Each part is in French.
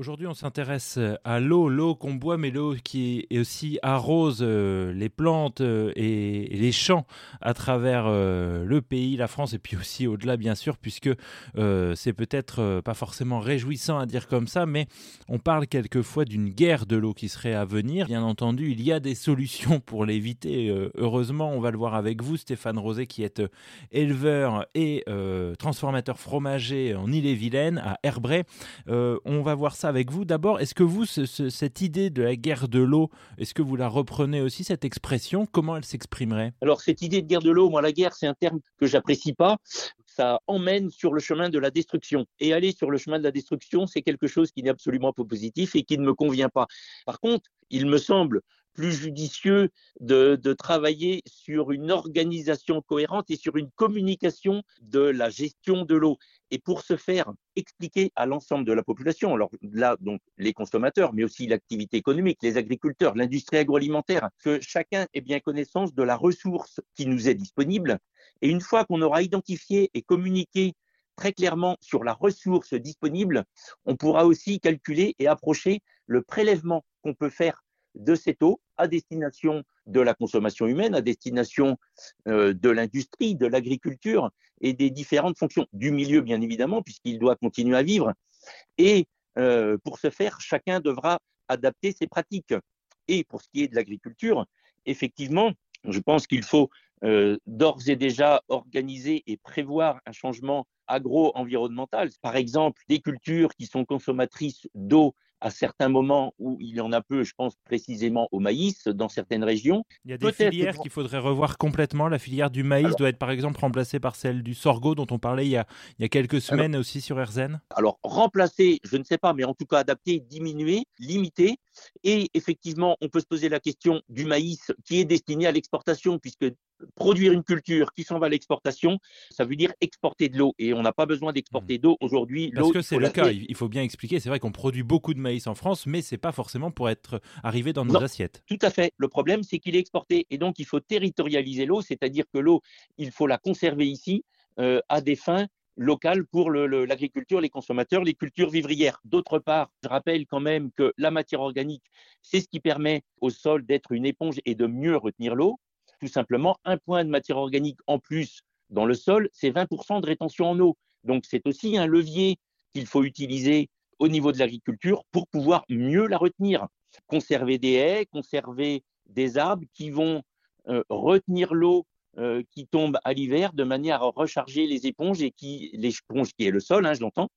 Aujourd'hui, on s'intéresse euh, à l'eau, l'eau qu'on boit, mais l'eau qui est aussi arrose euh, les plantes euh, et, les champs à travers le pays, la France, et puis aussi au-delà, bien sûr, puisque c'est peut-être pas forcément réjouissant à dire comme ça, mais on parle quelquefois d'une guerre de l'eau qui serait à venir. Bien entendu, il y a des solutions pour l'éviter. heureusement, on va le voir avec vous, Stéphane Rosé, qui est éleveur et transformateur fromager en Ille-et-Vilaine, à Herbray. on va voir ça avec vous. D'abord, est-ce que vous, cette idée de la guerre de l'eau, est-ce que vous la reprenez aussi, cette expression? Comment elle s'exprimerait? Alors, cette idée de guerre de l'eau, moi, la guerre, c'est un terme que j'apprécie pas. Ça emmène sur le chemin de la destruction. Et aller sur le chemin de la destruction, c'est quelque chose qui n'est absolument pas positif et qui ne me convient pas. Par contre, il me semble plus judicieux de, travailler sur une organisation cohérente et sur une communication de la gestion de l'eau. Et pour ce faire, expliquer à l'ensemble de la population, alors là, donc les consommateurs, mais aussi l'activité économique, les agriculteurs, l'industrie agroalimentaire, que chacun ait bien connaissance de la ressource qui nous est disponible. Et une fois qu'on aura identifié et communiqué très clairement sur la ressource disponible, on pourra aussi calculer et approcher le prélèvement qu'on peut faire de cette eau à destination de la consommation humaine, à destination euh, de l'industrie, de l'agriculture et des différentes fonctions du milieu, bien évidemment, puisqu'il doit continuer à vivre. Et euh, pour ce faire, chacun devra adapter ses pratiques. Et pour ce qui est de l'agriculture, effectivement, je pense qu'il faut euh, d'ores et déjà organiser et prévoir un changement agro-environnemental. Par exemple, des cultures qui sont consommatrices d'eau à certains moments où il y en a peu, je pense précisément au maïs dans certaines régions. Il y a des filières qu'il faudrait revoir complètement. La filière du maïs doit être par exemple remplacée par celle du sorgho dont on parlait il y a, il y a quelques semaines aussi sur RZN. Alors remplacer, je ne sais pas, mais en tout cas adapter, diminuer, limiter. Et effectivement, on peut se poser la question du maïs qui est destiné à l'exportation, puisque produire une culture qui s'en va à l'exportation, ça veut dire exporter de l'eau. Et on n'a pas besoin d'exporter mmh. d'eau aujourd'hui. Parce que c'est le cas, il faut bien expliquer. C'est vrai qu'on produit beaucoup de maïs en France, mais c'est pas forcément pour être arrivé dans nos assiettes. Tout à fait. Le problème, c'est qu'il est exporté. Et donc, il faut territorialiser l'eau, c'est-à-dire que l'eau, il faut la conserver ici euh, à des fins locales pour l'agriculture, les consommateurs, les cultures vivrières. D'autre part, je rappelle quand même que la matière organique, c'est ce qui permet au sol d'être une éponge et de mieux retenir l'eau tout simplement, un point de matière organique en plus dans le sol, c'est 20% de rétention en eau. Donc c'est aussi un levier qu'il faut utiliser au niveau de l'agriculture pour pouvoir mieux la retenir. Conserver des haies, conserver des arbres qui vont euh, retenir l'eau euh, qui tombe à l'hiver de manière à recharger les éponges et qui l'éponge qui est le sol, hein, je l'entends,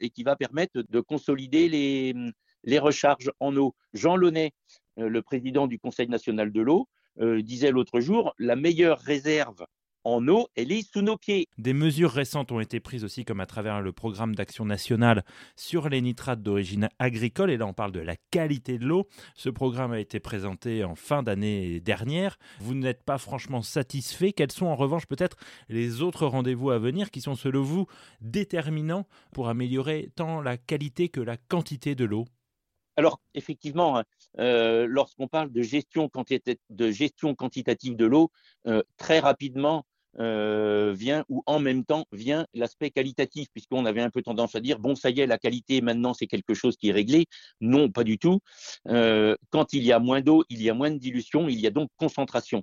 et qui va permettre de consolider les, recharges en eau. Jean Launay, euh, le président du Conseil national de l'eau, disait l'autre jour, la meilleure réserve en eau, elle est sous nos pieds. Des mesures récentes ont été prises aussi, comme à travers le programme d'action nationale sur les nitrates d'origine agricole. Et là, on parle de la qualité de l'eau. Ce programme a été présenté en fin d'année dernière. Vous n'êtes pas franchement satisfait. Quels sont en revanche peut-être les autres rendez-vous à venir qui sont, selon vous, déterminants pour améliorer tant la qualité que la quantité de l'eau? Alors, effectivement, euh, lorsqu'on parle de gestion, quantitative de l'eau, euh, très rapidement euh, vient, ou en même temps, vient l'aspect qualitatif, puisqu'on avait un peu tendance à dire, bon, ça y est, la qualité, maintenant, c'est quelque chose qui est réglé. Non, pas du tout. quand il y a moins d'eau, il y a moins de dilution, il y a donc concentration.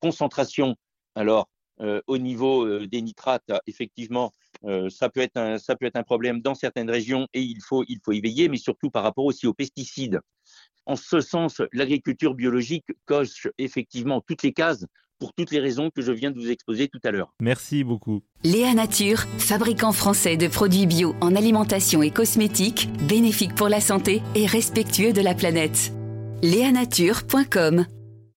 concentration, alors, au niveau euh, des nitrates, effectivement, euh, ça, peut être un, ça peut être un problème dans certaines régions et il faut, il faut y veiller, mais surtout par rapport aussi aux pesticides. En ce sens, l'agriculture biologique coche effectivement toutes les cases pour toutes les raisons que je viens de vous exposer tout à l'heure. Merci beaucoup. Léa Nature, fabricant français de produits bio en alimentation et cosmétiques, bénéfique pour la santé et respectueux de la planète. Léanature.com